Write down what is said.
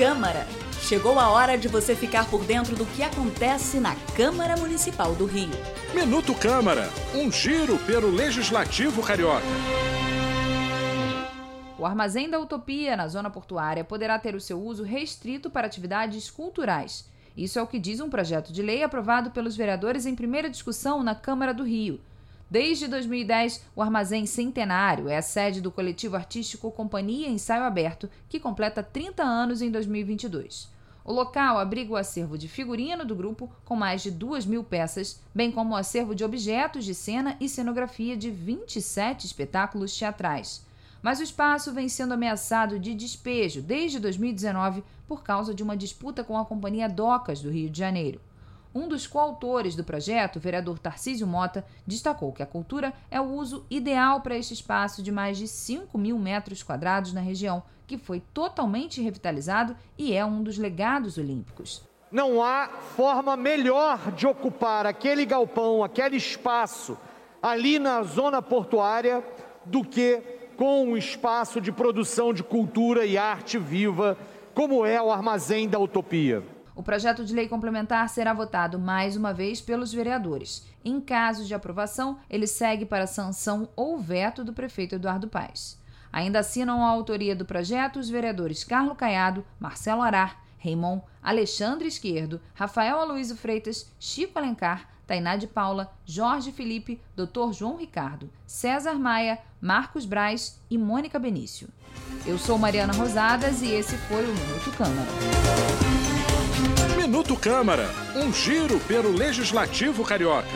Câmara. Chegou a hora de você ficar por dentro do que acontece na Câmara Municipal do Rio. Minuto Câmara, um giro pelo Legislativo Carioca. O Armazém da Utopia, na zona portuária, poderá ter o seu uso restrito para atividades culturais. Isso é o que diz um projeto de lei aprovado pelos vereadores em primeira discussão na Câmara do Rio. Desde 2010, o Armazém Centenário é a sede do coletivo artístico Companhia Ensaio Aberto, que completa 30 anos em 2022. O local abriga o acervo de figurino do grupo, com mais de 2 mil peças, bem como o acervo de objetos de cena e cenografia de 27 espetáculos teatrais. Mas o espaço vem sendo ameaçado de despejo desde 2019 por causa de uma disputa com a Companhia Docas do Rio de Janeiro. Um dos coautores do projeto, o vereador Tarcísio Mota, destacou que a cultura é o uso ideal para este espaço de mais de 5 mil metros quadrados na região, que foi totalmente revitalizado e é um dos legados olímpicos. Não há forma melhor de ocupar aquele galpão, aquele espaço ali na zona portuária do que com um espaço de produção de cultura e arte viva, como é o Armazém da Utopia. O projeto de lei complementar será votado mais uma vez pelos vereadores. Em caso de aprovação, ele segue para sanção ou veto do prefeito Eduardo Paes. Ainda assinam a autoria do projeto os vereadores Carlos Caiado, Marcelo Arar, Raimon, Alexandre Esquerdo, Rafael Aloysio Freitas, Chico Alencar, Tainá de Paula, Jorge Felipe, Dr. João Ricardo, César Maia, Marcos Braz e Mônica Benício. Eu sou Mariana Rosadas e esse foi o Minuto Câmara. Minuto Câmara, um giro pelo Legislativo Carioca.